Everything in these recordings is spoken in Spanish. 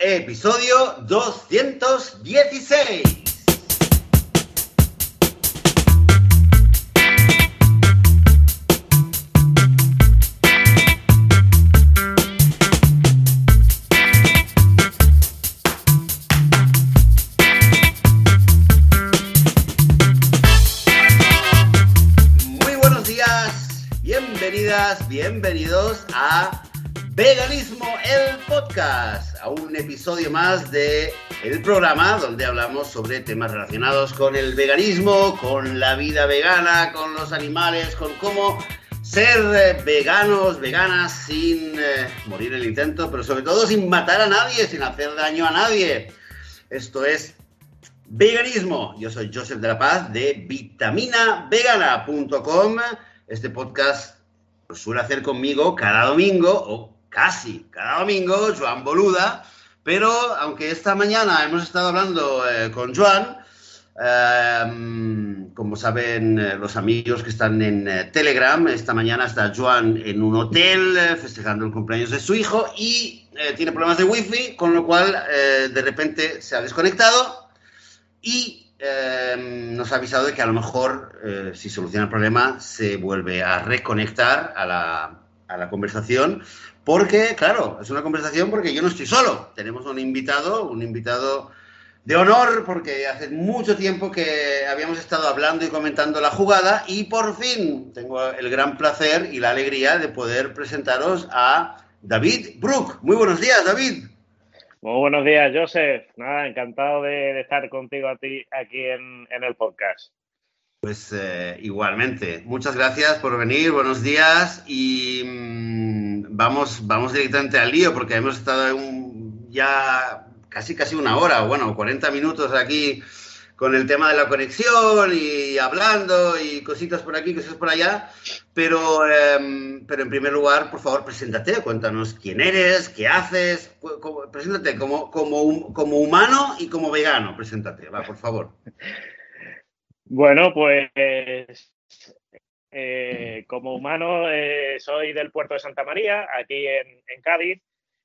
Episodio 216. Muy buenos días, bienvenidas, bienvenidos a Veganismo, el podcast, a un episodio más de el programa donde hablamos sobre temas relacionados con el veganismo, con la vida vegana, con los animales, con cómo ser eh, veganos, veganas sin eh, morir en el intento, pero sobre todo sin matar a nadie, sin hacer daño a nadie. Esto es Veganismo. Yo soy Joseph de la Paz de vitaminavegana.com. Este podcast lo suele hacer conmigo cada domingo, o casi cada domingo, Joan Boluda. Pero aunque esta mañana hemos estado hablando eh, con Joan, eh, como saben eh, los amigos que están en Telegram, esta mañana está Joan en un hotel festejando el cumpleaños de su hijo y tiene problemas de wifi, con lo cual de repente se ha desconectado y nos ha avisado de que a lo mejor, si soluciona el problema, se vuelve a reconectar a la, a la conversación. Porque, claro, es una conversación porque yo no estoy solo. Tenemos un invitado, un invitado de honor, porque hace mucho tiempo que habíamos estado hablando y comentando la jugada y por fin tengo el gran placer y la alegría de poder presentaros a David Brook. Muy buenos días, David. Muy buenos días, Joseph. Nada, encantado de, estar contigo a ti aquí en el podcast. Pues eh, igualmente, muchas gracias por venir, buenos días y mm, vamos, vamos directamente al lío porque hemos estado ya casi casi una hora, bueno, 40 minutos aquí con el tema de la conexión y hablando y cositas por aquí, cositas por allá, pero, em, pero en primer lugar, por favor, preséntate, cuéntanos quién eres, qué haces, preséntate como, como, como humano y como vegano, preséntate, va, por favor. Bueno, pues eh, como humano eh, soy del puerto de Santa María, aquí en, Cádiz,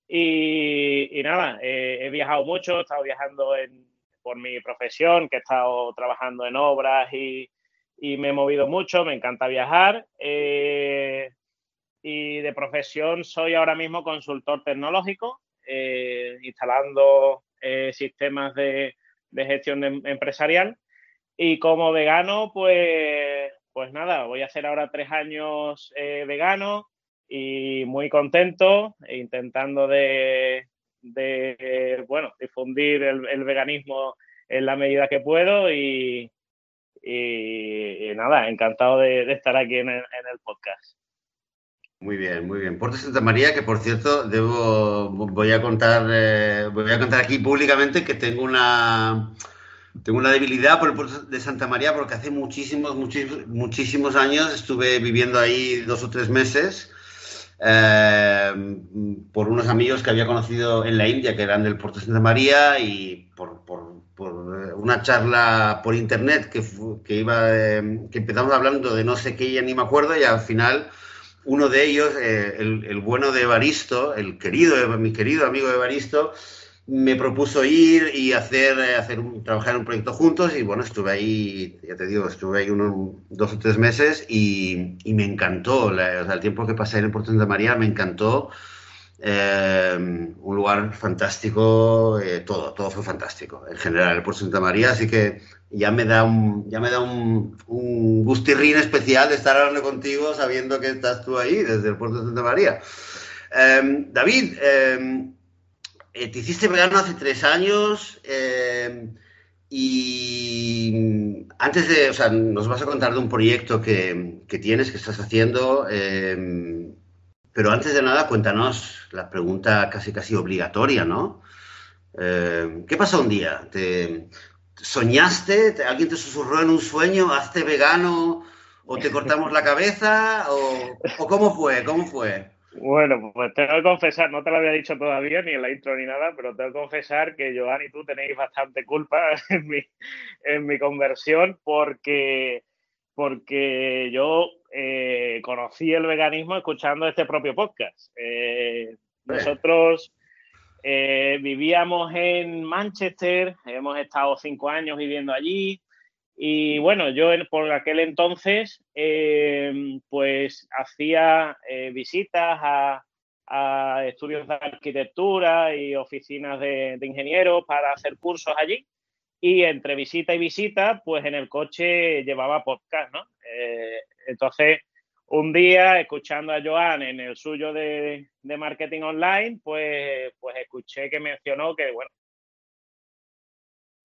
y, nada, eh, he viajado mucho, he estado viajando en- por mi profesión, que he estado trabajando en obras y, me he movido mucho, me encanta viajar. y de profesión soy ahora mismo consultor tecnológico, instalando sistemas de, de gestión em- empresarial. Y como vegano, pues, pues nada, voy a hacer ahora tres años eh, vegano y muy contento, e intentando de, bueno, difundir el, veganismo en la medida que puedo y, y- nada, encantado de, estar aquí en el, en el podcast. Muy bien, muy bien. Puerto Santa María, que por cierto, debo, voy a contar, eh, voy a contar aquí públicamente que tengo una, tengo una debilidad por el Puerto de Santa María porque hace muchísimos, muchísimos, muchísimos años estuve viviendo ahí dos o tres meses eh, por unos amigos que había conocido en la India que eran del Puerto de Santa María y por, por- por, eh, una charla por internet que, que iba, eh, que empezamos hablando de no sé qué, ya ni me acuerdo y al final uno de ellos, eh, el, el bueno de Evaristo, el querido, mi querido amigo Evaristo, me propuso ir y hacer, eh, hacer un- trabajar en un proyecto juntos y bueno, estuve ahí, ya te digo, estuve ahí unos dos o tres meses y, y me encantó, la- o sea, el tiempo que pasé en Puerto de Santa María me encantó, eh, un lugar fantástico, eh, todo, todo fue fantástico en general el Puerto Santa María, así que ya me da un, ya me da un, un gustirrín especial de estar hablando contigo sabiendo que estás tú ahí desde el puerto de Santa María. Eh, David, eh, te hiciste vegano hace tres años eh, y antes de, o sea, nos vas a contar de un proyecto que, que tienes, que estás haciendo, eh, pero antes de nada cuéntanos la pregunta casi casi obligatoria, ¿no? ¿Qué pasó un día? ¿Te, ¿Soñaste? ¿Te- ¿Alguien te susurró en un sueño? ¿Hazte vegano? ¿O te cortamos la cabeza? ¿O, o cómo fue? ¿Cómo fue? Bueno, pues tengo que confesar, no te lo había dicho todavía, ni en la intro ni nada, pero tengo que confesar que Joan y tú tenéis bastante culpa en mi, en mi conversión porque, porque yo eh, conocí el veganismo escuchando este propio podcast. Eh, nosotros vivíamos en Manchester, hemos estado cinco años viviendo allí. Y bueno, yo por aquel entonces, pues hacía visitas a, estudios de arquitectura y oficinas de, ingenieros para hacer cursos allí. Y entre visita y visita, pues en el coche llevaba podcast, ¿no? Eh, entonces, un día, escuchando a Joan en el suyo de, marketing online, pues, pues escuché que mencionó que, bueno,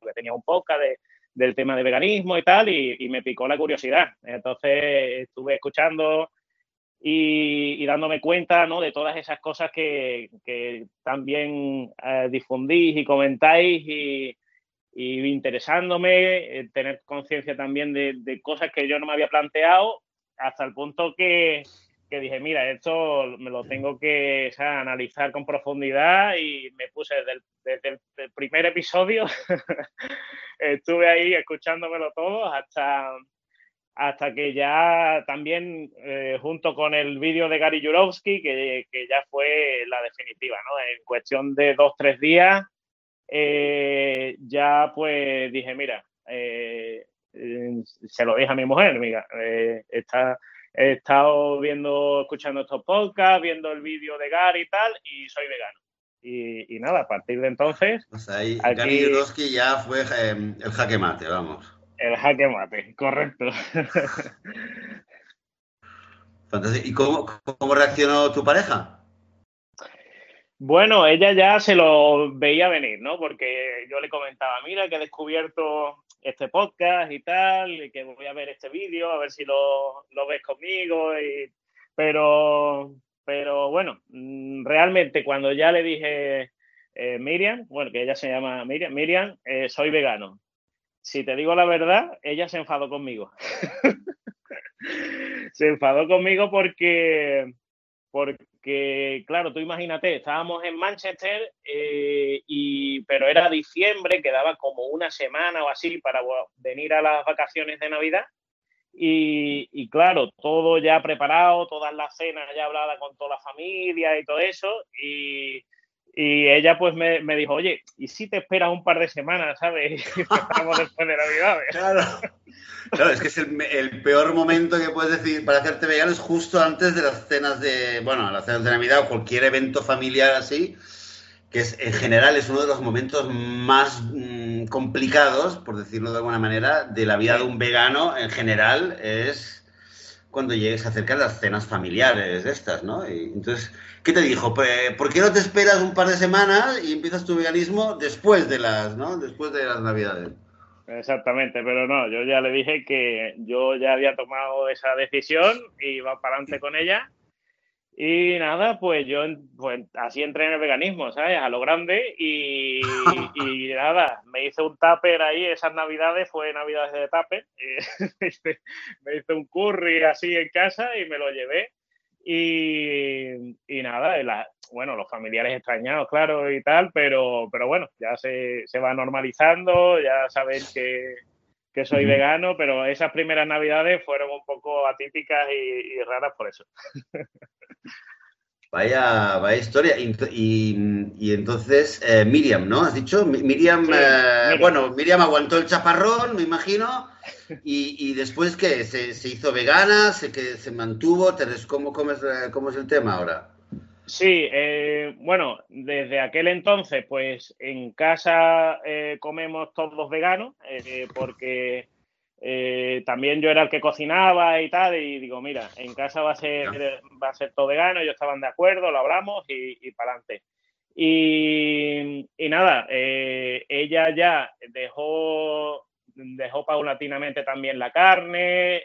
que tenía un podcast del tema de veganismo y tal, y, y me picó la curiosidad. Entonces, estuve escuchando y, dándome cuenta ¿no? de todas esas cosas que, también eh, difundís y comentáis y, interesándome, eh, tener conciencia también de, cosas que yo no me había planteado, hasta el punto que, dije, mira, esto me lo tengo que analizar con profundidad y me puse desde el, el primer episodio, estuve ahí escuchándomelo todo hasta hasta que ya también, eh, junto con el vídeo de Gary Jurovsky, que, ya fue la definitiva, ¿no? En cuestión de dos, tres días, eh, ya pues dije, mira, eh, se lo dije a mi mujer, mira, está, he estado viendo, escuchando estos podcasts, viendo el vídeo de Gary y tal, y soy vegano. Y, nada, a partir de entonces... Pues ahí, Gary Jurovsky ya fue el jaque mate, vamos. El jaque mate, correcto. ¿Y cómo, reaccionó tu pareja? Bueno, ella ya se lo veía venir, ¿no? Porque yo le comentaba, mira que he descubierto este podcast y tal, y que voy a ver este vídeo, a ver si lo, ves conmigo. Pero, pero bueno, mm, realmente cuando ya le dije, eh, Miriam, bueno, que ella se llama Miriam, Miriam, eh, soy vegano si te digo la verdad, ella se enfadó conmigo. se enfadó conmigo porque, porque, claro, tú imagínate, estábamos en Manchester, eh, y, pero era diciembre, quedaba como una semana o así para venir a las vacaciones de Navidad. Y, y, claro, todo ya preparado, todas las cenas ya habladas con toda la familia y todo eso. Y ella pues me, dijo, oye, ¿y si te esperas un par de semanas, sabes? Y estamos después de Navidad. Claro. claro, es que es el, peor momento que puedes decir para hacerte vegano es justo antes de las cenas de, bueno, las cenas de Navidad o cualquier evento familiar así, que es, en general es uno de los momentos más mm, complicados, por decirlo de alguna manera, de la vida de un vegano en general, es cuando llegues a acercar las cenas familiares de estas, ¿no? Y entonces ¿Qué te dijo? ¿Por qué no te esperas un par de semanas y empiezas tu veganismo después de las, ¿no? Después de las Navidades. Exactamente, pero no, yo ya le dije que yo ya había tomado esa decisión y iba para adelante con ella. Y nada, pues yo pues, así entré en el veganismo, ¿sabes? A lo grande y, y nada, me hice un tupper ahí, esas navidades fue navidades de tupper, me hice un curry así en casa y me lo llevé y, y nada, bueno, los familiares extrañados, claro, y tal, pero, pero bueno, ya se, se va normalizando, ya saben que, que soy vegano, pero esas primeras navidades fueron un poco atípicas y, raras por eso. Vaya, vaya historia. Y, y, entonces, eh, Miriam, ¿no? ¿Has dicho? Miriam, eh, bueno, Miriam aguantó el chaparrón, me imagino. Y, después, ¿qué? ¿Se, hizo vegana? ¿Se, que, se mantuvo? ¿Cómo, cómo, es, ¿Cómo es el tema ahora? Sí, eh, bueno, desde aquel entonces, pues en casa eh, comemos todos veganos, eh, porque también yo era el que cocinaba y tal, y digo, mira, en casa va a ser, va a ser todo vegano, ellos estaban de acuerdo, lo hablamos y, y para adelante. Y, y, nada, ella ya dejó dejó paulatinamente también la carne,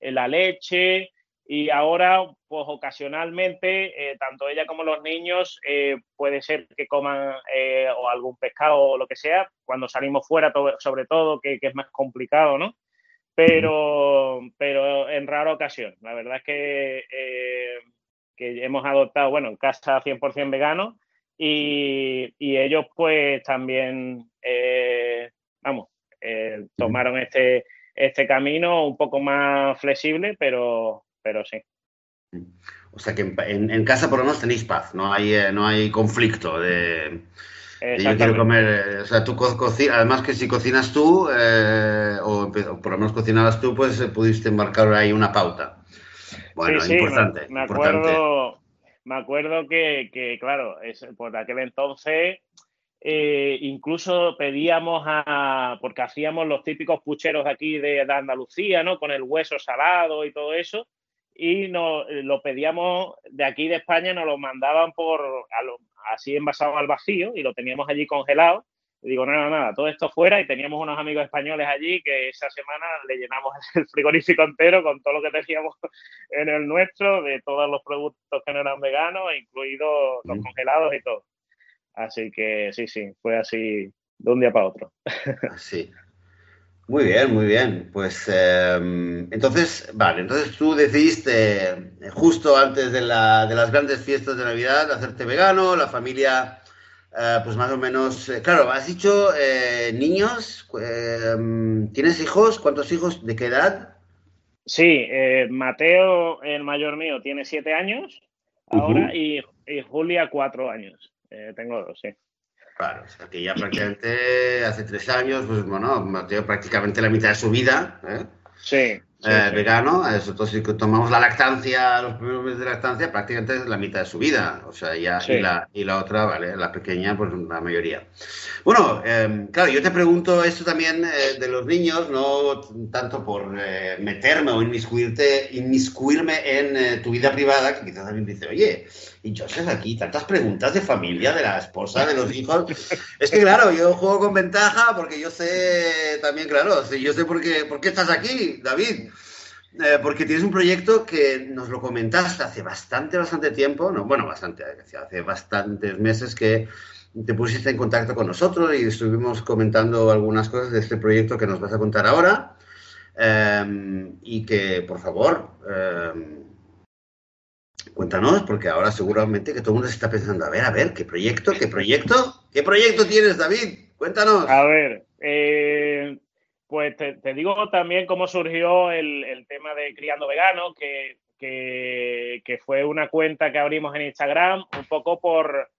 eh, la leche y ahora, pues ocasionalmente, eh, tanto ella como los niños eh, puede ser que coman o algún pescado o lo que sea, cuando salimos fuera, sobre todo, que, es más complicado, ¿no? Pero, pero en rara ocasión. La verdad es que, que hemos adoptado, bueno, en casa 100% vegano y, y ellos pues también vamos, eh, tomaron este, este camino un poco más flexible, pero, pero sí. O sea que en, casa por lo menos tenéis paz, no hay, eh, no hay conflicto de, yo quiero comer, eh, o sea, tú cocinas, además que si cocinas tú, eh, o, por lo menos cocinabas tú, pues pudiste marcar ahí una pauta. Bueno, sí, importante. Me, acuerdo, me acuerdo que, claro, es, por aquel entonces incluso pedíamos a, porque hacíamos los típicos pucheros de aquí de, de, Andalucía, ¿no? Con el hueso salado y todo eso y nos, eh, lo pedíamos de aquí de España, nos lo mandaban por así envasado al vacío y lo teníamos allí congelado. Y digo, nada, nada, todo esto fuera y teníamos unos amigos españoles allí que esa semana le llenamos el frigorífico entero con todo lo que teníamos en el nuestro, de todos los productos que no eran veganos, incluidos los congelados y todo. Así que sí, sí, fue así de un día para otro. Sí. Muy bien, muy bien. Pues em, entonces, vale, entonces tú decidiste eh, justo antes de, la, de, las grandes fiestas de Navidad hacerte vegano, la familia, eh, pues más o menos, eh, claro, has dicho niños, em, ¿tienes hijos? ¿Cuántos hijos? ¿De qué edad? Sí, Mateo, el mayor mío, tiene siete años ahora y, y, Julia cuatro años. tengo dos, sí. Claro, o sea que ya prácticamente hace tres años, pues bueno, Mateo prácticamente la mitad de su vida. ¿eh? Sí. Eh, vegano, nosotros si tomamos la lactancia, los primeros meses de lactancia, prácticamente es la mitad de su vida. O sea, ya, y, la, y la otra, vale, la pequeña, pues la mayoría. Bueno, em, claro, yo te pregunto esto también eh, de los niños, no tanto por eh, meterme o inmiscuirte, inmiscuirme en tu vida privada, que quizás alguien dice, oye, y Joseph aquí, tantas preguntas de familia, de la esposa, de los hijos. es que claro, yo juego con ventaja porque yo sé también, claro, yo sé por qué, por qué estás aquí, David. Eh, porque tienes un proyecto que nos lo comentaste hace bastante, bastante tiempo, no, bueno, bastante, hace bastantes meses que te pusiste en contacto con nosotros y estuvimos comentando algunas cosas de este proyecto que nos vas a contar ahora. Em, y que, por favor, em, cuéntanos, porque ahora seguramente que todo el mundo se está pensando, a ver, a ver, ¿qué proyecto? ¿Qué proyecto? ¿Qué proyecto tienes, David? Cuéntanos. A ver, eh, pues te, digo también cómo surgió el, tema de Criando Vegano, que, fue una cuenta que abrimos en Instagram, un poco por,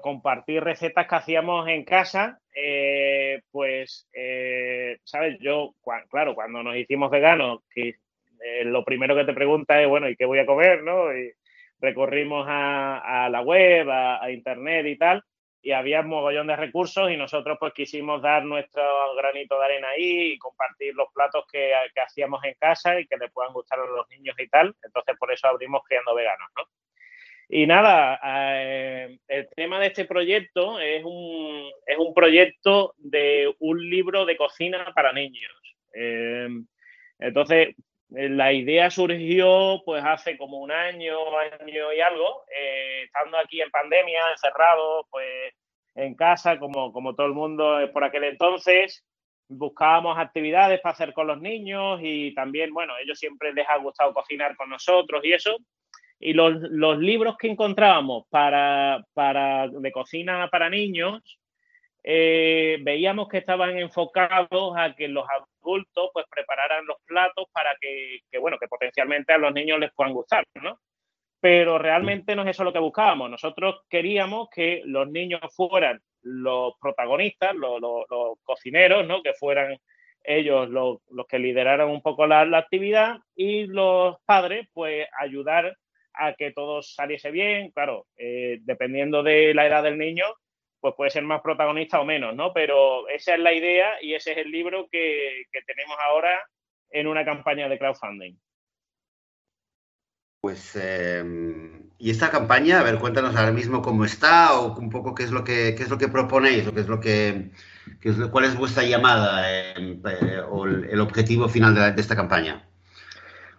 compartir recetas que hacíamos en casa. Eh, pues, eh, ¿sabes? Yo, claro, cuando nos hicimos veganos, eh, lo primero que te pregunta es, bueno, ¿y qué voy a comer? ¿no? Y recorrimos a, la web, a internet y tal y había un mogollón de recursos y nosotros pues quisimos dar nuestro granito de arena ahí y compartir los platos que, hacíamos en casa y que le puedan gustar a los niños y tal. Entonces por eso abrimos Criando Veganos, ¿no? Y nada, eh, el tema de este proyecto es un, es un proyecto de un libro de cocina para niños. Eh, entonces, la idea surgió pues hace como un año, año y algo, eh, estando aquí en pandemia, encerrado, pues en casa, como, como todo el mundo por aquel entonces, buscábamos actividades para hacer con los niños y también, bueno, ellos siempre les ha gustado cocinar con nosotros y eso. Y los, los libros que encontrábamos para, para, de cocina para niños, eh, veíamos que estaban enfocados a que los adultos pues prepararan los platos para que, bueno, que potencialmente a los niños les puedan gustar, ¿no? Pero realmente no es eso lo que buscábamos. Nosotros queríamos que los niños fueran los protagonistas, los, cocineros, ¿no? Que fueran ellos los, que lideraran un poco la, actividad y los padres, pues ayudar a que todo saliese bien. Claro, eh, dependiendo de la edad del niño, pues puede ser más protagonista o menos, ¿no? Pero esa es la idea y ese es el libro que, tenemos ahora en una campaña de crowdfunding. Pues, em, y esta campaña, a ver, cuéntanos ahora mismo cómo está o un poco qué es lo que, qué es lo que proponéis o qué es lo que, cuál es vuestra llamada em, eh, o el, objetivo final de esta campaña.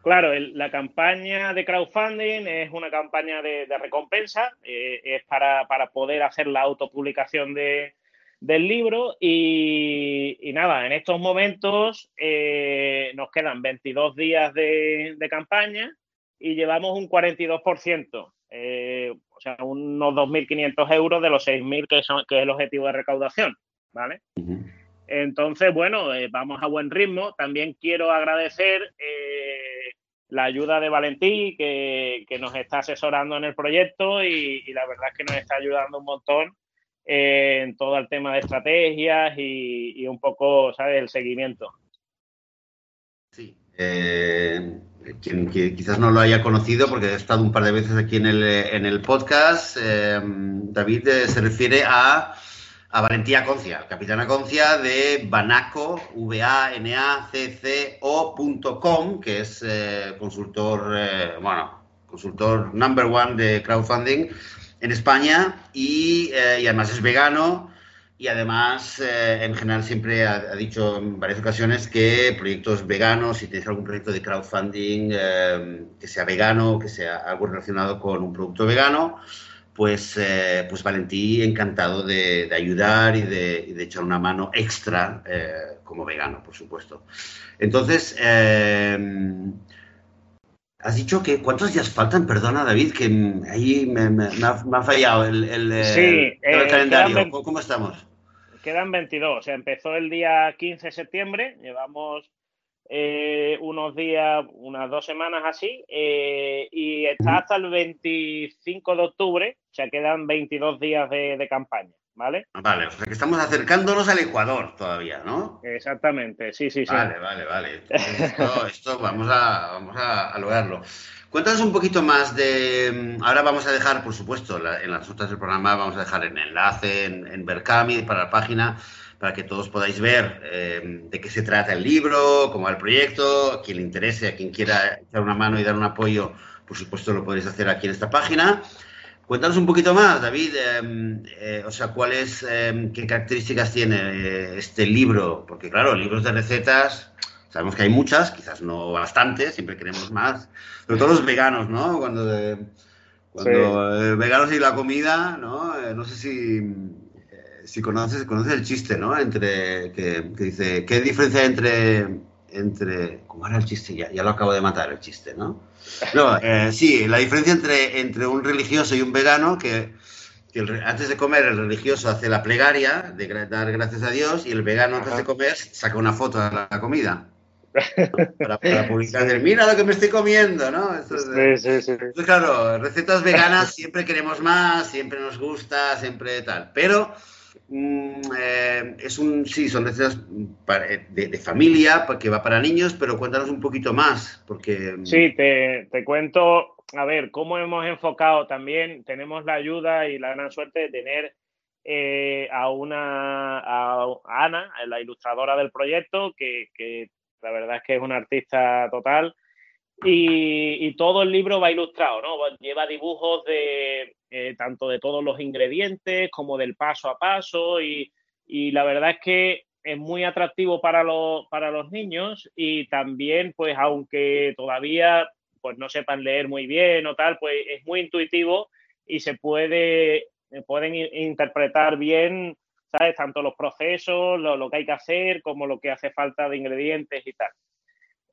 Claro, la campaña de crowdfunding es una campaña de, recompensa, eh, es para, poder hacer la autopublicación de, del libro y, nada, en estos momentos eh, nos quedan 22 días de, campaña y llevamos un 42%, eh, o sea, unos 2.500 euros de los 6.000 que, son, que es el objetivo de recaudación, ¿vale? Entonces, bueno, vamos a buen ritmo. También quiero agradecer la ayuda de Valentí, que, nos está asesorando en el proyecto y, la verdad es que nos está ayudando un montón eh, en todo el tema de estrategias y, un poco, ¿sabes?, el seguimiento. Sí. Eh, quien, quizás no lo haya conocido, porque he estado un par de veces aquí en el, en el podcast, eh, David se refiere a a Valentía Concia, capitana Concia de Banaco, v a n a c c ocom que es eh, consultor, eh, bueno, consultor number one de crowdfunding en España y, eh, además es vegano y además en general siempre ha, dicho en varias ocasiones que proyectos veganos, si tienes algún proyecto de crowdfunding que sea vegano, que sea algo relacionado con un producto vegano, pues, eh, pues Valentí encantado de, ayudar y de, echar una mano extra eh, como vegano, por supuesto. Entonces, eh, has dicho que cuántos días faltan, perdona David, que ahí me, ha, fallado el, calendario. ¿Cómo estamos? Quedan 22, o sea, empezó el día 15 de septiembre, llevamos eh, unos días, unas dos semanas así, eh, y está hasta el 25 de octubre, o sea, quedan 22 días de, campaña, ¿vale? Vale, o sea que estamos acercándonos al Ecuador todavía, ¿no? Exactamente, sí, sí, sí. Vale, vale, vale. Esto, vamos, a, vamos a, lograrlo. Cuéntanos un poquito más de. Ahora vamos a dejar, por supuesto, en las notas del programa, vamos a dejar el enlace en, en Berkami para la página para que todos podáis ver eh, de qué se trata el libro, cómo va el proyecto, a quien le interese, a quien quiera echar una mano y dar un apoyo, por supuesto lo podéis hacer aquí en esta página. Cuéntanos un poquito más, David, em, eh, o sea, cuáles, em, qué características tiene eh, este libro, porque claro, libros de recetas, sabemos que hay muchas, quizás no bastantes, siempre queremos más, sobre todo los veganos, ¿no? Cuando, cuando veganos y la comida, ¿no? no sé si si conoces, conoces el chiste, ¿no? Entre, que, dice, ¿qué diferencia entre, entre, ¿cómo era el chiste? Ya, ya lo acabo de matar el chiste, ¿no? No, eh, sí, la diferencia entre, entre un religioso y un vegano, que, antes de comer el religioso hace la plegaria de dar gracias a Dios y el vegano antes de comer saca una foto de la comida. Para, para, publicar, mira lo que me estoy comiendo, ¿no? sí, sí, sí. Entonces, claro, recetas veganas siempre queremos más, siempre nos gusta, siempre tal. Pero Eh, es un, sí, son recetas de, familia, que va para niños, pero cuéntanos un poquito más, porque... Mm, sí, te, cuento, a ver, cómo hemos enfocado también, tenemos la ayuda y la gran suerte de tener eh, a una, a Ana, la ilustradora del proyecto, que, que la verdad es que es una artista total, y, todo el libro va ilustrado, ¿no? Lleva dibujos de eh, tanto de todos los ingredientes como del paso a paso y, la verdad es que es muy atractivo para los, para los niños y también, pues, aunque todavía pues no sepan leer muy bien o tal, pues es muy intuitivo y se puede, pueden interpretar bien, ¿sabes? Tanto los procesos, lo, lo que hay que hacer, como lo que hace falta de ingredientes y tal.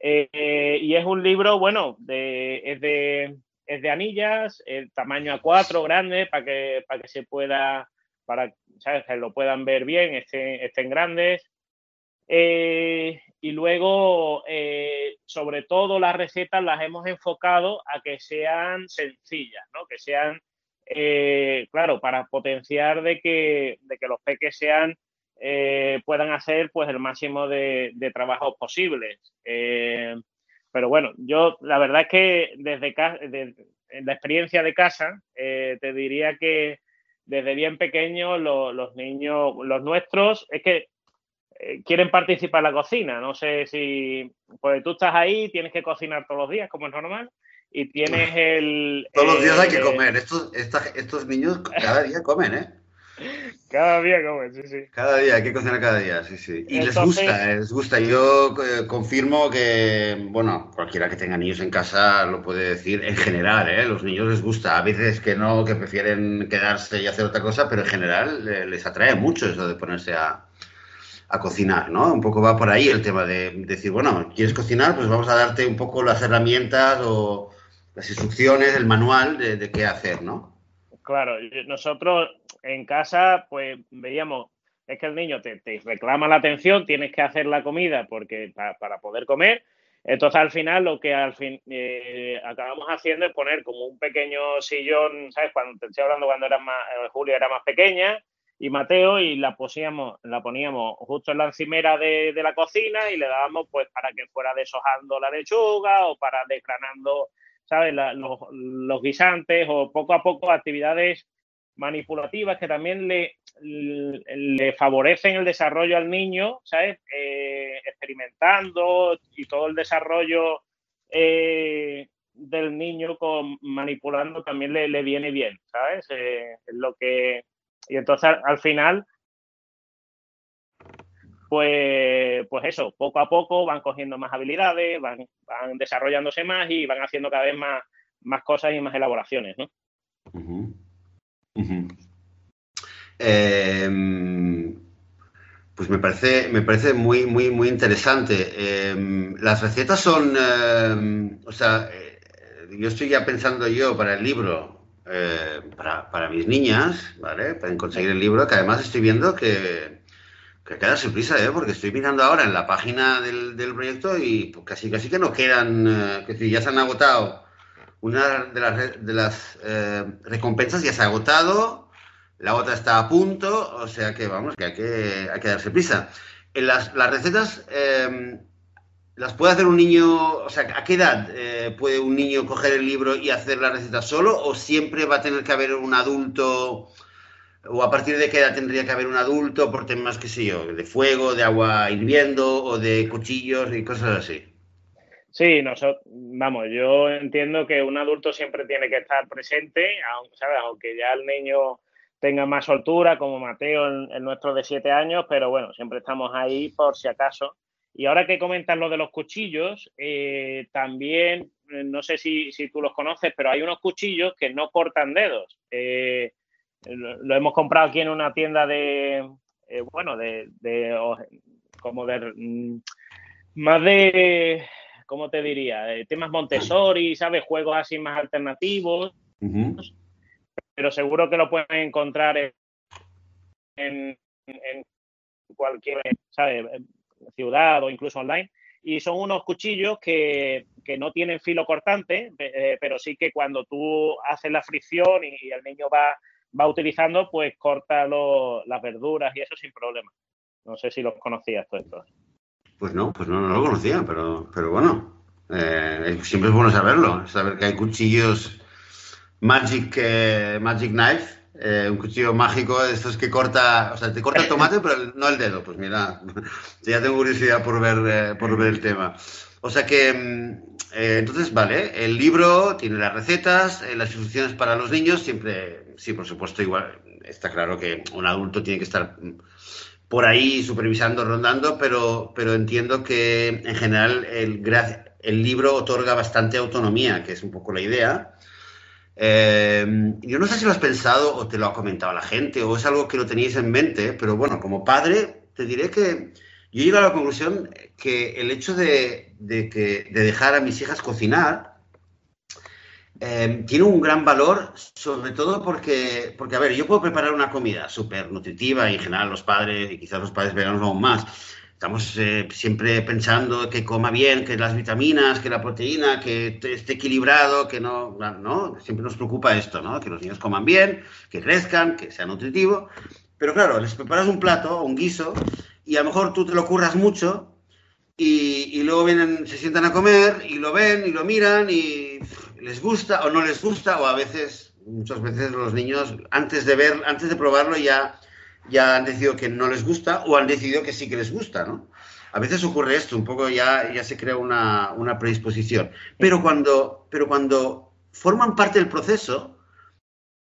Eh, y es un libro, bueno, de, es, de, es de anillas, el tamaño A4 grande, para que, para que se pueda, para que lo puedan ver bien, estén, grandes. Eh, y luego, eh, sobre todo las recetas las hemos enfocado a que sean sencillas, ¿no? Que sean, claro, para potenciar de que, de que los peques sean eh, puedan hacer pues el máximo de, trabajos posibles. Eh, pero bueno, yo la verdad es que desde la experiencia de casa eh, te diría que desde bien pequeños los niños, los nuestros, es que quieren participar en la cocina. No sé si, pues tú estás ahí, tienes que cocinar todos los días, como es normal, y tienes el... Todos los días hay que comer. Estos, estos niños cada día comen, ¿eh? Cada día comen, sí, sí. Cada día, hay que cocinar cada día, sí, sí. Y les gusta, eh, les gusta. Yo eh, confirmo que, bueno, cualquiera que tenga niños en casa lo puede decir en general, ¿eh? Los niños les gusta. A veces que no, que prefieren quedarse y hacer otra cosa, pero en general eh, les atrae mucho eso de ponerse a, cocinar, ¿no? Un poco va por ahí el tema de decir, bueno, ¿quieres cocinar? Pues vamos a darte un poco las herramientas o las instrucciones, el manual de, de qué hacer, ¿no? Claro, nosotros en casa, pues veíamos, es que el niño te, reclama la atención, tienes que hacer la comida porque para, poder comer Entonces, al final, lo que al fin eh, acabamos haciendo es poner como un pequeño sillón, ¿sabes? Cuando te estoy hablando cuando era más, eh, Julio era más pequeña y Mateo, y la, poníamos, la poníamos justo en la encimera de, la cocina y le dábamos, pues, para que fuera deshojando la lechuga o para desgranando, ¿sabes? los, los guisantes o poco a poco actividades manipulativas que también le, le favorecen el desarrollo al niño, ¿sabes? Eh, experimentando y todo el desarrollo eh, del niño con, manipulando también le, viene bien, ¿sabes? Eh, es lo que... Y entonces al final, pues, pues eso, poco a poco van cogiendo más habilidades, van, van desarrollándose más y van haciendo cada vez más, más cosas y más elaboraciones, ¿no? Em, pues me parece, me parece muy, muy, muy interesante. Em, las recetas son, em, o sea, eh, yo estoy ya pensando yo para el libro, eh, para, mis niñas, ¿vale? Para conseguir el libro, que además estoy viendo que, que queda sin ¿eh? Porque estoy mirando ahora en la página del, proyecto y casi, casi que no quedan, eh, que ya se han agotado. Una de las, de las recompensas ya se ha agotado, la otra está a punto, o sea que vamos, que hay que, hay que darse prisa. En las, las recetas em, las puede hacer un niño, o sea, ¿a qué edad eh, puede un niño coger el libro y hacer la receta solo? ¿O siempre va a tener que haber un adulto? ¿O a partir de qué edad tendría que haber un adulto por temas, qué sé yo, de fuego, de agua hirviendo o de cuchillos y cosas así? Sí, nosotros, vamos, yo entiendo que un adulto siempre tiene que estar presente, aunque, ¿sabes? aunque ya el niño tenga más soltura, como Mateo, el, nuestro de siete años, pero bueno, siempre estamos ahí por si acaso. Y ahora que comentas lo de los cuchillos, eh, también, eh, no sé si, tú los conoces, pero hay unos cuchillos que no cortan dedos. Eh, lo, hemos comprado aquí en una tienda de, bueno, de, como de, mm, más de, ¿cómo te diría? De temas Montessori, ¿sabes? Juegos así más alternativos pero seguro que lo pueden encontrar en, cualquier ciudad o incluso online. Y son unos cuchillos que, no tienen filo cortante, eh, pero sí que cuando tú haces la fricción y, el niño va, va utilizando, pues corta las verduras y eso sin problema. No sé si los conocías tú estos. Pues no, pues no, no lo conocía, pero, pero bueno, eh, siempre es bueno saberlo, saber que hay cuchillos Magic, eh, Magic Knife, eh, un cuchillo mágico de estos que corta, o sea, te corta el tomate, pero no el dedo. Pues mira, ya tengo curiosidad por ver, eh, por ver el tema. O sea que, mm, entonces, vale, el libro tiene las recetas, las instrucciones para los niños, siempre, sí, por supuesto, igual, está claro que un adulto tiene que estar por ahí supervisando, rondando, pero, pero entiendo que en general el, el libro otorga bastante autonomía, que es un poco la idea. Eh, yo no sé si lo has pensado o te lo ha comentado la gente o es algo que lo teníais en mente, pero bueno, como padre te diré que yo he llegado a la conclusión que el hecho de, que, de dejar a mis hijas cocinar eh, tiene un gran valor, sobre todo porque, porque, a ver, yo puedo preparar una comida súper nutritiva y en general los padres y quizás los padres veganos aún más, Estamos eh, siempre pensando que coma bien, que las vitaminas, que la proteína, que esté equilibrado, que no, no, siempre nos preocupa esto, ¿no? Que los niños coman bien, que crezcan, que sea nutritivo. Pero claro, les preparas un plato, un guiso, y a lo mejor tú te lo curras mucho y, luego vienen, se sientan a comer y lo ven y lo miran y les gusta o no les gusta o a veces, muchas veces los niños antes de ver, antes de probarlo ya ya han decidido que no les gusta o han decidido que sí que les gusta, ¿no? A veces ocurre esto, un poco ya, ya se crea una, una predisposición. Pero cuando, pero cuando forman parte del proceso,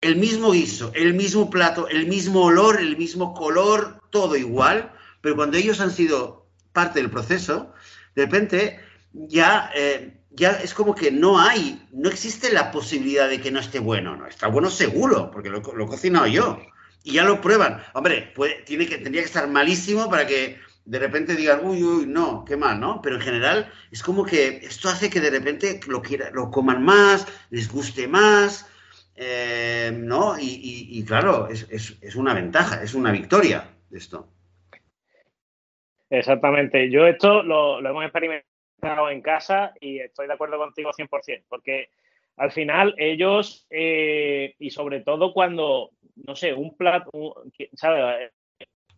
el mismo guiso, el mismo plato, el mismo olor, el mismo color, todo igual, pero cuando ellos han sido parte del proceso, de repente ya, eh, ya es como que no hay, no existe la posibilidad de que no esté bueno, no, está bueno seguro, porque lo, lo he cocinado yo y ya lo prueban. Hombre, tiene que, tendría que estar malísimo para que de repente digan, uy, uy, no, qué mal, ¿no? Pero en general es como que esto hace que de repente lo, quiera, lo coman más, les guste más, eh, ¿no? Y, claro, es, una ventaja, es una victoria esto. Exactamente. Yo esto lo, hemos experimentado en casa y estoy de acuerdo contigo 100%, porque al final ellos, eh, y sobre todo cuando, no sé, un plato, ¿sabes?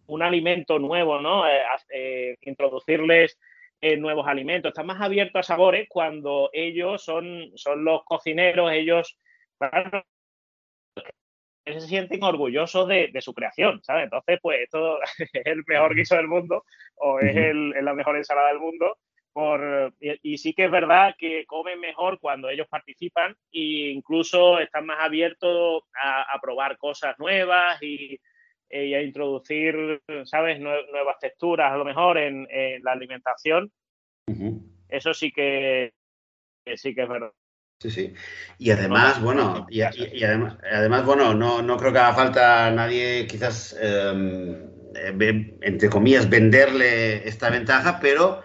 Un alimento nuevo, ¿no? Eh, eh, introducirles nuevos alimentos, están más abiertos a sabores cuando ellos son, son los cocineros, ellos, se sienten orgullosos de, su creación, ¿sabes? Entonces, pues esto es el mejor guiso del mundo o es, la mejor ensalada del mundo. Por, y, sí que es verdad que comen mejor cuando ellos participan e incluso están más abiertos a, probar cosas nuevas y, a introducir, ¿sabes?, nuevas texturas a lo mejor en, la alimentación. Eso sí que, sí que es verdad. Sí, sí. Y además, bueno, y, además, además, bueno, no, no, creo que haga falta a nadie quizás, em, eh, entre comillas, venderle esta ventaja, pero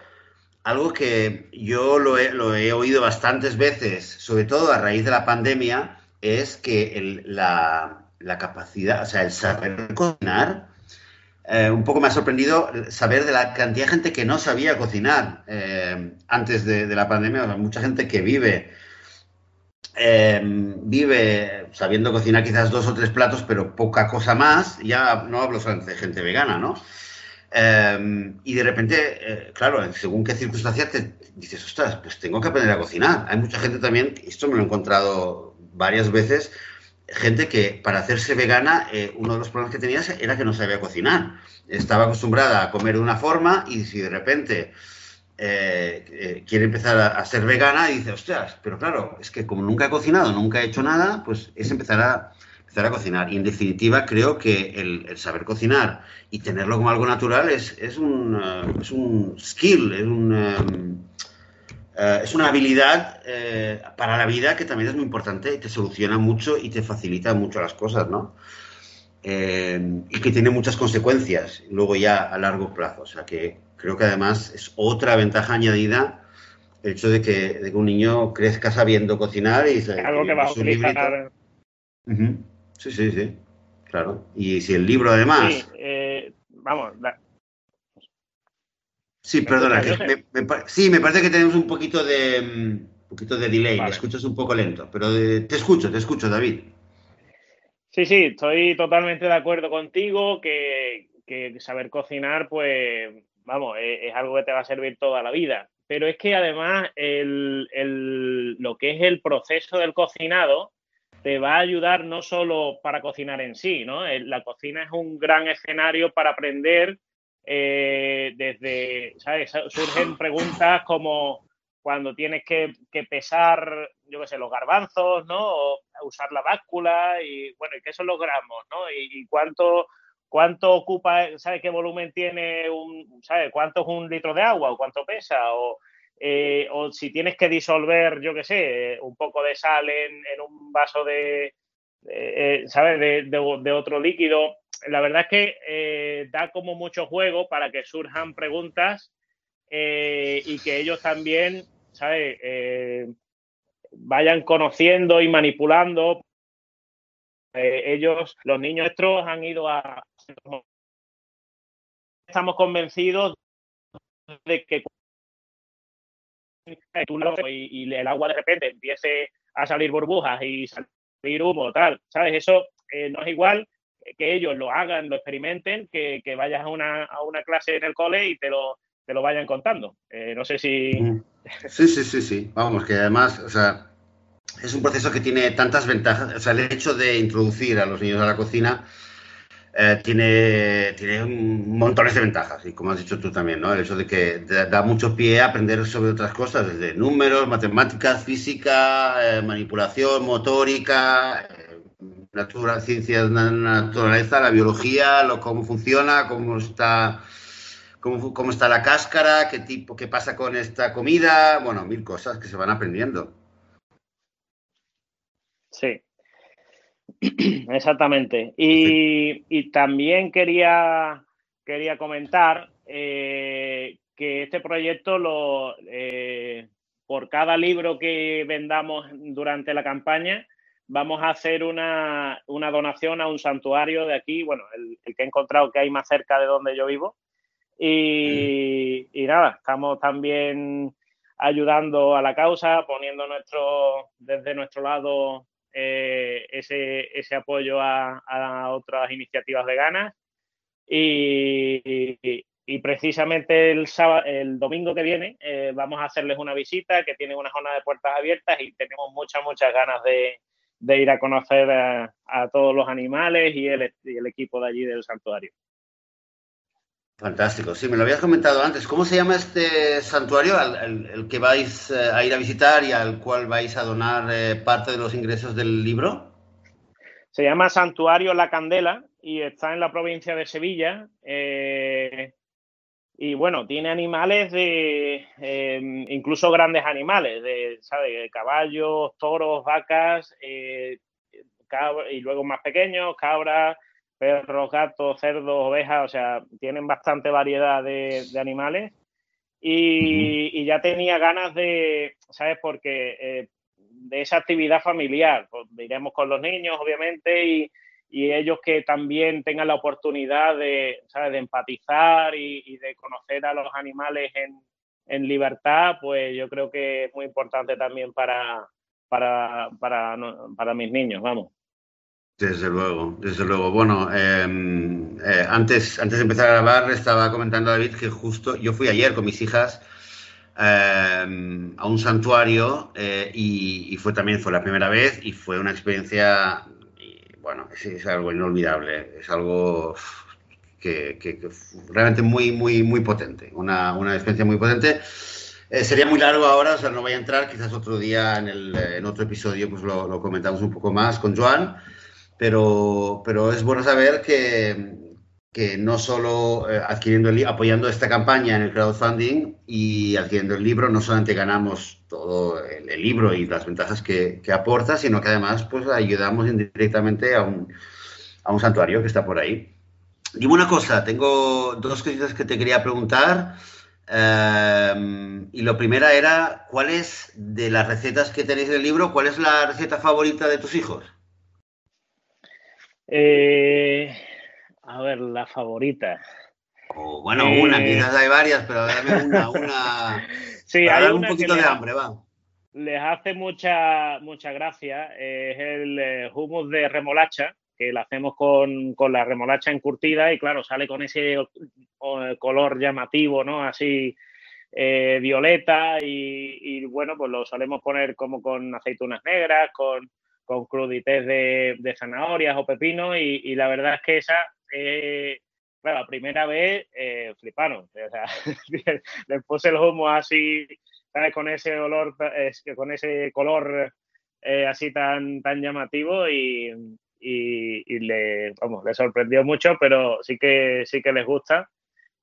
algo que yo lo he, oído bastantes veces, sobre todo a raíz de la pandemia, es que la, capacidad, o sea, el saber cocinar, eh, un poco me ha sorprendido saber de la cantidad de gente que no sabía cocinar eh, antes de, la pandemia, mucha gente que vive Em, vive sabiendo cocinar quizás dos o tres platos, pero poca cosa más, ya no hablo solamente de gente vegana, ¿no? Em, y de repente, eh, claro, según qué circunstancias te dices, ostras, pues tengo que aprender a cocinar. Hay mucha gente también, esto me lo he encontrado varias veces, gente que para hacerse vegana, eh, uno de los problemas que tenías era que no sabía cocinar. Estaba acostumbrada a comer de una forma y si de repente eh, quiere empezar a, ser vegana dice, ostras, pero claro, es que como nunca he cocinado, nunca he hecho nada, pues es empezar a, empezar a cocinar. Y en definitiva creo que el, saber cocinar y tenerlo como algo natural es, es, un, eh, es un skill, es, un, es una habilidad para la vida que también es muy importante y te soluciona mucho y te facilita mucho las cosas, ¿no? y que tiene muchas consecuencias luego ya a largo plazo. O sea que creo que además es otra ventaja añadida el hecho de que, un niño crezca sabiendo cocinar y algo que va a utilizar. Sí, sí, sí, claro. Y si el libro además. Sí, eh, vamos. Sí, perdona. me, sí, me parece que tenemos un poquito de, un poquito de delay. Me escuchas un poco lento, pero te escucho, te escucho, David. Sí, sí, estoy totalmente de acuerdo contigo que, que saber cocinar, pues vamos, es, algo que te va a servir toda la vida. Pero es que además lo que es el proceso del cocinado te va a ayudar no solo para cocinar en sí, ¿no? La cocina es un gran escenario para aprender eh, desde, ¿sabes? Surgen preguntas como cuando tienes que, pesar, yo qué sé, los garbanzos, ¿no? O usar la báscula y, bueno, ¿y qué son los gramos, ¿no? y cuánto cuánto ocupa, ¿sabes qué volumen tiene un, ¿sabes? ¿Cuánto es un litro de agua o cuánto pesa? O, eh, o si tienes que disolver, yo qué sé, un poco de sal en, un vaso de, eh, ¿sabes? De, otro líquido. La verdad es que eh, da como mucho juego para que surjan preguntas y que ellos también, ¿sabes? vayan conociendo y manipulando. ellos, los niños nuestros han ido a, estamos convencidos de que y, el agua de repente empiece a salir burbujas y salir humo, tal, ¿sabes? Eso eh, no es igual que ellos lo hagan, lo experimenten, que, vayas a una, a una, clase en el cole y te lo, te lo vayan contando. Eh, no sé si... Sí, sí, sí, sí. Vamos, que además, o sea, es un proceso que tiene tantas ventajas. O sea, el hecho de introducir a los niños a la cocina eh, tiene, tiene montones de ventajas, y como has dicho tú también, ¿no? El hecho de que da mucho pie a aprender sobre otras cosas, desde números, matemáticas, física, eh, manipulación, motórica, eh, ciencias, naturaleza, la biología, lo, cómo funciona, cómo está, cómo, cómo está la cáscara, qué tipo, qué pasa con esta comida, bueno, mil cosas que se van aprendiendo. Sí, Exactamente. Y, también quería, quería comentar eh, que este proyecto, lo, eh, por cada libro que vendamos durante la campaña, vamos a hacer una, donación a un santuario de aquí, bueno, el, que he encontrado que hay más cerca de donde yo vivo. Y, y nada, estamos también ayudando a la causa, poniendo nuestro, desde nuestro lado eh, ese, ese, apoyo a, otras iniciativas veganas. Y, y, precisamente el, sábado, el domingo que viene eh, vamos a hacerles una visita que tiene una zona de puertas abiertas y tenemos muchas, muchas ganas de, de ir a conocer a, todos los animales y el, equipo de allí del santuario. Fantástico, sí, me lo habías comentado antes. ¿Cómo se llama este santuario el, que vais eh, a ir a visitar y al cual vais a donar eh, parte de los ingresos del libro? Se llama Santuario La Candela y está en la provincia de Sevilla. Eh, y bueno, tiene animales de, incluso grandes animales, de, ¿sabes? Caballos, toros, vacas, y luego más pequeños, cabras, perros, gatos, cerdos, ovejas, o sea, tienen bastante variedad de, animales. Y, ya tenía ganas de, ¿sabes? Porque eh, de esa actividad familiar, pues, iremos con los niños, obviamente, y, y ellos que también tengan la oportunidad de, de empatizar y, de conocer a los animales en, en, libertad, pues yo creo que es muy importante también para, para, para, para mis niños, vamos. Desde luego, desde luego. Bueno, em, eh, antes, antes de empezar a grabar estaba comentando David que justo yo fui ayer con mis hijas em, a un santuario eh, y, fue también fue la primera vez y fue una experiencia bueno, es, algo inolvidable, es algo que, realmente muy, muy, muy potente, una, experiencia muy potente. Eh, sería muy largo ahora, o sea, no voy a entrar, quizás otro día en, el, en otro episodio pues lo, comentamos un poco más con Joan, pero, pero es bueno saber que, que no solo eh, adquiriendo el, apoyando esta campaña en el crowdfunding y adquiriendo el libro, no solamente ganamos todo el, libro y las ventajas que, aporta, sino que además pues ayudamos indirectamente a un, a un santuario que está por ahí. Dime una cosa, tengo dos cositas que te quería preguntar. Em, y lo primera era, ¿cuál es de las recetas que tenéis en el libro, cuál es la receta favorita de tus hijos? Eh, a ver, la favorita. bueno, una, eh, quizás hay varias, pero dame una, una. sí, hay un poquito de hambre, va. Les hace mucha, mucha gracia. es el eh, hummus de remolacha, que lo hacemos con, la remolacha encurtida y claro, sale con ese color llamativo, ¿no? Así eh, violeta y, bueno, pues lo solemos poner como con aceitunas negras, con, con crudités de, zanahorias o pepino y, la verdad es que esa eh, la primera vez eh, fliparon. O sea, les puse el humo así, con ese olor, con ese color eh, así tan, tan llamativo y, y, le, vamos, le sorprendió mucho, pero sí que, sí que les gusta.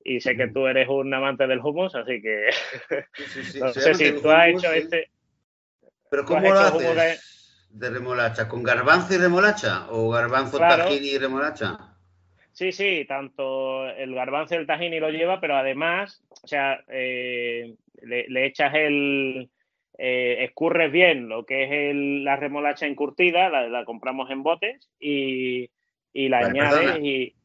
Y sé que tú eres un amante del hummus, así que no sé si tú has hecho este. ¿Pero cómo lo haces? De... remolacha, ¿con garbanzo y remolacha? ¿O garbanzo, tajín y remolacha? Sí, sí, tanto el garbanzo y el tahini lo lleva, pero además, o sea, eh, le, echas el, eh, escurres bien lo que es la remolacha encurtida, la, compramos en botes y, la añades y...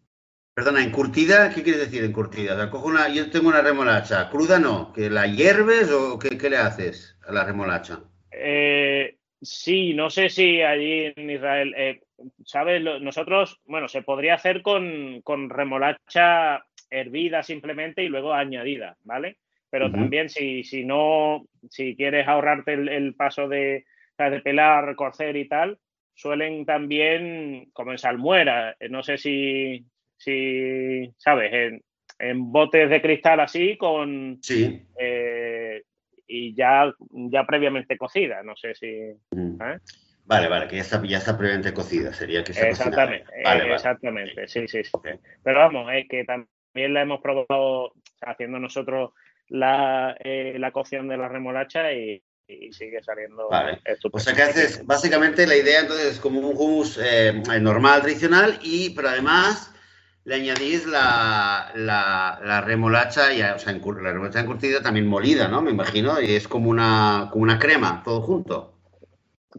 Perdona, encurtida, ¿qué quiere decir encurtida? cojo una, yo tengo una remolacha, cruda no, ¿que la hierves o qué, qué le haces a la remolacha? Eh, sí, no sé si allí en Israel... Eh, ¿sabes? Nosotros, bueno, se podría hacer con, remolacha hervida simplemente y luego añadida, ¿vale? Pero también si, si no, si quieres ahorrarte el, paso de, de pelar, cocer y tal, suelen también, como en salmuera, eh, no sé si, si ¿sabes? En, botes de cristal así con... Sí. Eh, y ya, ya previamente cocida, no sé si... Vale, vale, que ya está, ya está previamente cocida, sería que se Exactamente, exactamente, sí, sí, sí. Pero vamos, es que también la hemos probado haciendo nosotros la, eh, la cocción de la remolacha y, sigue saliendo vale. O sea que haces, básicamente la idea entonces es como un hummus eh, normal, tradicional, y pero además le añadís la, la, remolacha, y, o sea, la remolacha encurtida también molida, ¿no? Me imagino, y es como una, como una crema, todo junto.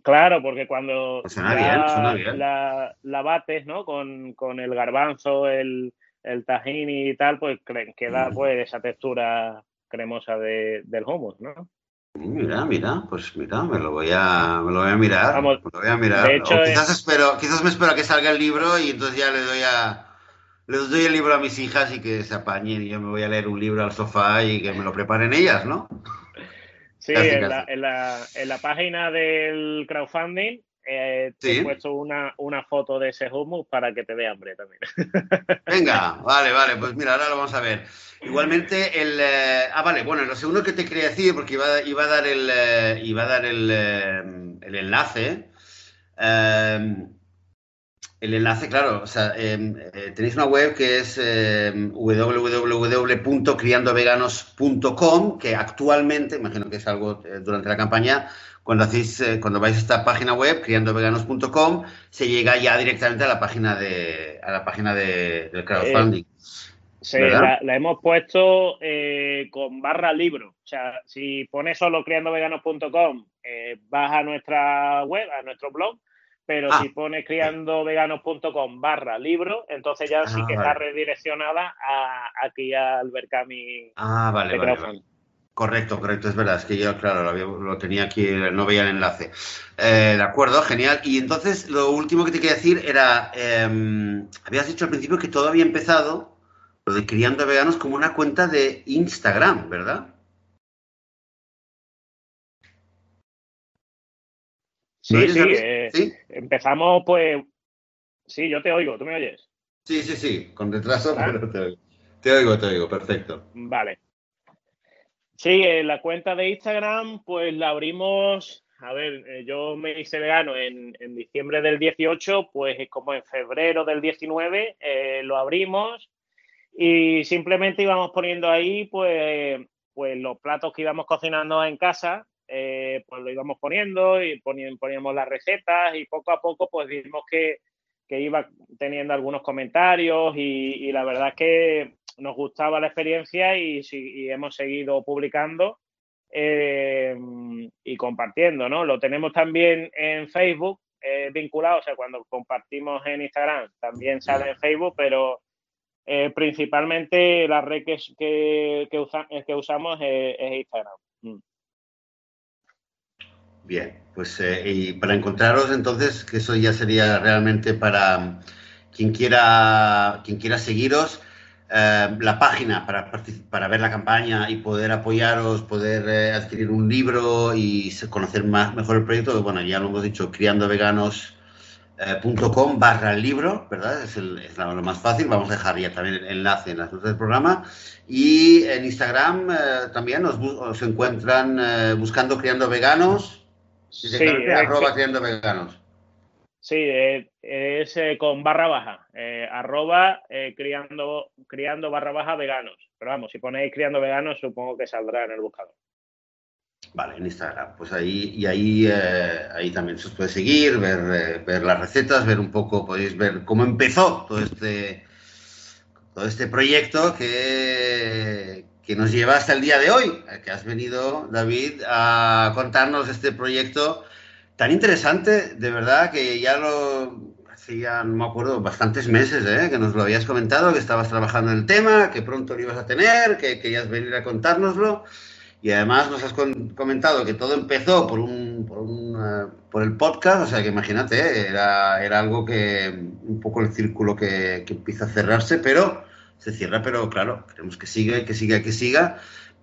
Claro, porque cuando la, la, bates ¿no? con, el garbanzo, el, el tahini y tal, pues queda pues esa textura cremosa de, del hummus, ¿no? Mira, mira, pues mira, me lo voy a, me lo voy a mirar. me lo voy a mirar. De hecho, quizás, espero, quizás me espero a que salga el libro y entonces ya le doy a, les doy el libro a mis hijas y que se apañen y yo me voy a leer un libro al sofá y que me lo preparen ellas, ¿no? Sí, en, La, en, la, en, la, página del crowdfunding eh, te he puesto una, una, foto de ese hummus para que te dé hambre también. Venga, vale, vale, pues mira, ahora lo vamos a ver. Igualmente, el. Eh, ah, vale, bueno, lo segundo que te quería decir, porque iba, iba a dar el, eh, iba a dar el, eh, el enlace. El enlace, claro, o sea, em, tenéis una web que es em, www.criandoveganos.com, que actualmente, imagino que es algo durante la campaña, cuando hacéis, cuando vais a esta página web, criandoveganos.com, se llega ya directamente a la página de, a la página de, del crowdfunding. Sí, la, hemos puesto eh, con barra libro. O sea, si pones solo criandoveganos.com, eh, vas a nuestra web, a nuestro blog, pero ah. si pones criandoveganos.com barra libro, entonces ya sí que ah, está redireccionada a, aquí al Berkami. Ah, vale, vale, Correcto, correcto, es verdad, es que yo, claro, lo, tenía aquí, no veía el enlace. Eh, de acuerdo, genial. Y entonces, lo último que te quería decir era, em, habías dicho al principio que todo había empezado de Criando Veganos como una cuenta de Instagram, ¿verdad? Sí, eh, sí, Empezamos, pues. Sí, yo te oigo, ¿tú me oyes? Sí, sí, sí, con retraso, ¿Ah? pero te oigo. Te oigo, te oigo, perfecto. Vale. Sí, la cuenta de Instagram, pues la abrimos. A ver, eh, yo me hice vegano en, diciembre del 18, pues como en febrero del 19 eh, lo abrimos y simplemente íbamos poniendo ahí, pues, pues los platos que íbamos cocinando en casa, eh, pues lo íbamos poniendo y poníamos las recetas y poco a poco pues vimos que, iba teniendo algunos comentarios y, la verdad es que nos gustaba la experiencia y, hemos seguido publicando eh, y compartiendo, ¿no? Lo tenemos también en Facebook eh, vinculado, o sea, cuando compartimos en Instagram también sale en Facebook, pero eh, principalmente la red que, que, que, usamos es, Instagram. Bien, pues eh, y para encontraros entonces, que eso ya sería realmente para quien quiera, quien quiera seguiros, eh, la página para, para ver la campaña y poder apoyaros, poder adquirir un libro y conocer más mejor el proyecto, bueno, ya lo hemos dicho, Criando Veganos .com barra el libro, ¿verdad? Es, lo más fácil. Vamos a dejar ya también el enlace en las notas del programa. Y en Instagram eh, también os, encuentran eh, buscando Criando Veganos. Sí, arroba Criando Veganos. Sí, eh, es con barra baja. arroba criando, criando barra baja veganos. Pero vamos, si ponéis Criando Veganos, supongo que saldrá en el buscador. Vale, en Instagram. Pues ahí, y ahí, eh, ahí también se os puede seguir, ver, eh, ver las recetas, ver un poco, podéis ver cómo empezó todo este, todo este proyecto que, que nos lleva hasta el día de hoy, que has venido, David, a contarnos este proyecto tan interesante, de verdad, que ya lo hacía, no me acuerdo, bastantes meses, ¿eh? que nos lo habías comentado, que estabas trabajando en el tema, que pronto lo ibas a tener, que querías venir a contárnoslo. Y además nos has comentado que todo empezó por un, por, eh, por el podcast, o sea que imagínate, era, era algo que un poco el círculo que, empieza a cerrarse, pero se cierra, pero claro, queremos que siga, que siga, que siga.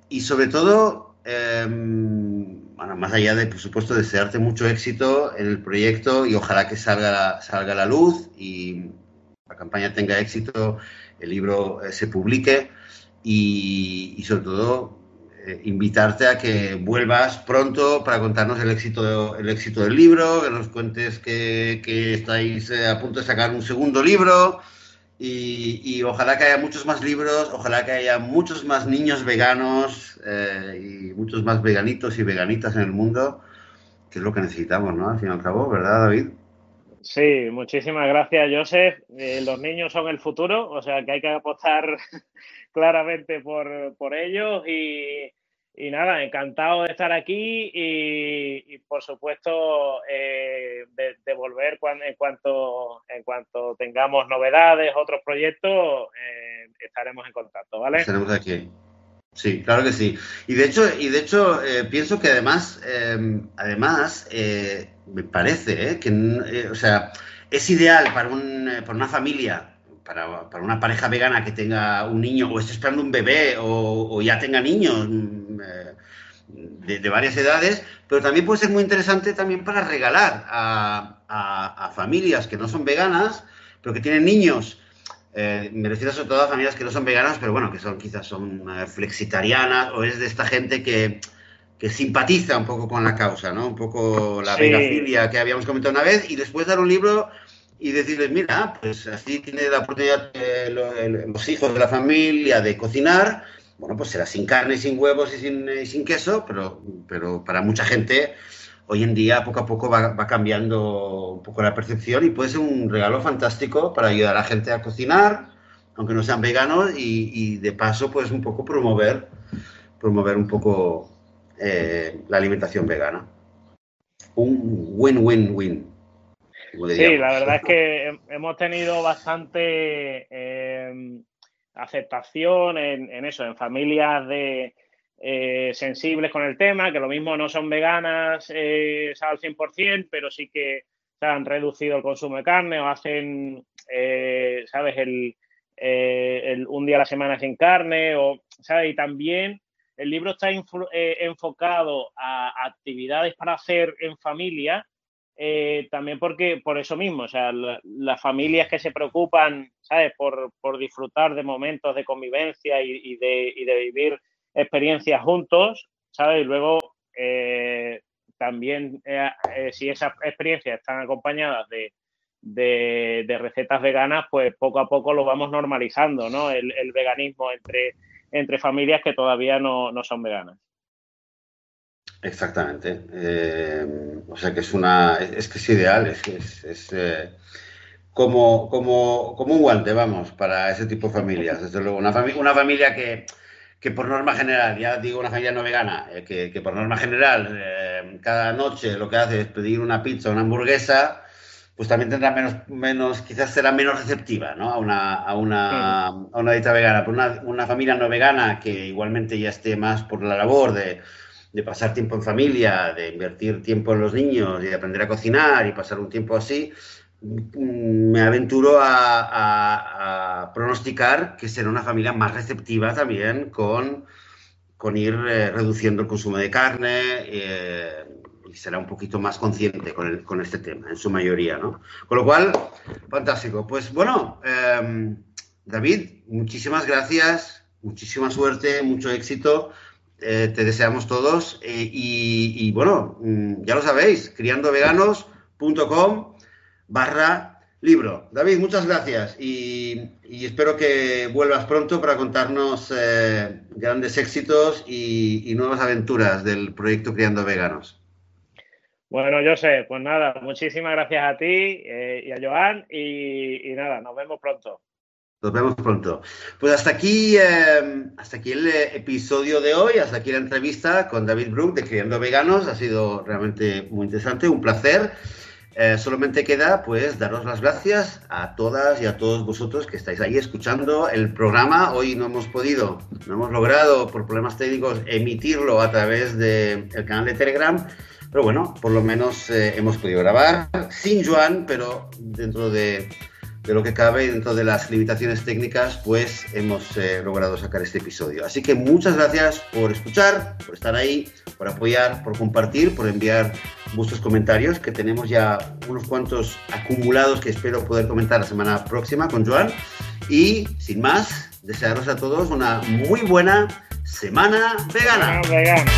Y sobre todo, em, bueno, más allá de, por supuesto, desearte mucho éxito en el proyecto y ojalá que salga, salga a la luz y la campaña tenga éxito, el libro eh, se publique y, y sobre todo eh, invitarte a que vuelvas pronto para contarnos el éxito, el éxito del libro, que nos cuentes que, estáis eh, a punto de sacar un segundo libro y, ojalá que haya muchos más libros, ojalá que haya muchos más niños veganos eh, y muchos más veganitos y veganitas en el mundo, que es lo que necesitamos, ¿no? Al fin y al cabo, ¿verdad, David? Sí, muchísimas gracias, Joseph. los niños son el futuro, o sea que hay que apostar claramente por, por ellos y, y nada, encantado de estar aquí y, por supuesto eh, de, volver cuando, en, cuanto, en cuanto tengamos novedades, otros proyectos, eh, estaremos en contacto, ¿vale? Estaremos aquí. Sí, claro que sí. Y de hecho, y de hecho eh, pienso que además, em, además, eh, me parece eh, que, o sea, es ideal para, un, para una familia, para, para, una pareja vegana que tenga un niño o esté esperando un bebé o, ya tenga niños de, de, varias edades, pero también puede ser muy interesante también para regalar a, a, a familias que no son veganas, pero que tienen niños eh, me refiero sobre todo a familias que no son veganas, pero bueno, que son quizás son eh, flexitarianas o es de esta gente que, que, simpatiza un poco con la causa, ¿no? Un poco la vegafilia que habíamos comentado una vez y después dar un libro y decirles, mira, pues así tiene la oportunidad los hijos de la familia de cocinar, bueno, pues será sin carne, sin huevos y sin, y sin queso, pero, pero para mucha gente hoy en día poco a poco va, cambiando un poco la percepción y puede ser un regalo fantástico para ayudar a la gente a cocinar, aunque no sean veganos, y, de paso pues un poco promover, promover un poco eh, la alimentación vegana. Un win-win-win. Sí, la verdad es que hemos tenido bastante eh, aceptación en, eso, en familias de, eh, sensibles con el tema, que lo mismo no son veganas eh, al 100%, pero sí que se han reducido el consumo de carne o hacen, eh, ¿sabes?, el, un día a la semana sin carne, o, ¿sabes? Y también el libro está enfocado a actividades para hacer en familia, también porque, por eso mismo, o sea, las familias que se preocupan, ¿sabes?, por, por disfrutar de momentos de convivencia y, de, y de vivir experiencias juntos, ¿sabes? Y luego eh, también, eh, eh, si esas experiencias están acompañadas de, recetas veganas, pues poco a poco lo vamos normalizando, ¿no? El, veganismo entre, entre familias que todavía no, son veganas. Exactamente. o sea que es una. Es que es ideal, es, es, como, como, como un guante, vamos, para ese tipo de familias. Desde luego, una, una familia que que por norma general, ya digo una familia no vegana, eh, que, por norma general eh, cada noche lo que hace es pedir una pizza o una hamburguesa, pues también tendrá menos, menos quizás será menos receptiva ¿no? a, una, a, una, a una dieta vegana. Por una, una, familia no vegana que igualmente ya esté más por la labor de, de pasar tiempo en familia, de invertir tiempo en los niños y de aprender a cocinar y pasar un tiempo así, me aventuro a, pronosticar que será una familia más receptiva también con, con ir eh, reduciendo el consumo de carne eh, y será un poquito más consciente con, con, este tema, en su mayoría, ¿no? Con lo cual, fantástico. Pues bueno, em, David, muchísimas gracias, muchísima suerte, mucho éxito. Eh, te deseamos todos y, y, bueno, mm, ya lo sabéis, criandoveganos.com barra libro. David, muchas gracias y, espero que vuelvas pronto para contarnos eh, grandes éxitos y, nuevas aventuras del proyecto Criando Veganos. Bueno, yo sé, pues nada, muchísimas gracias a ti eh, y a Joan y, nada, nos vemos pronto. Nos vemos pronto. Pues hasta aquí, eh, hasta aquí el episodio de hoy, hasta aquí la entrevista con David Brook de Criando Veganos. Ha sido realmente muy interesante, un placer. Eh, solamente queda pues daros las gracias a todas y a todos vosotros que estáis ahí escuchando el programa. Hoy no hemos podido, no hemos logrado por problemas técnicos emitirlo a través del canal de Telegram, pero bueno, por lo menos eh, hemos podido grabar sin Joan, pero dentro de de lo que cabe dentro de las limitaciones técnicas, pues hemos eh, logrado sacar este episodio. Así que muchas gracias por escuchar, por estar ahí, por apoyar, por compartir, por enviar vuestros comentarios, que tenemos ya unos cuantos acumulados que espero poder comentar la semana próxima con Joan. Y sin más, desearos a todos una muy buena semana vegana. vegana.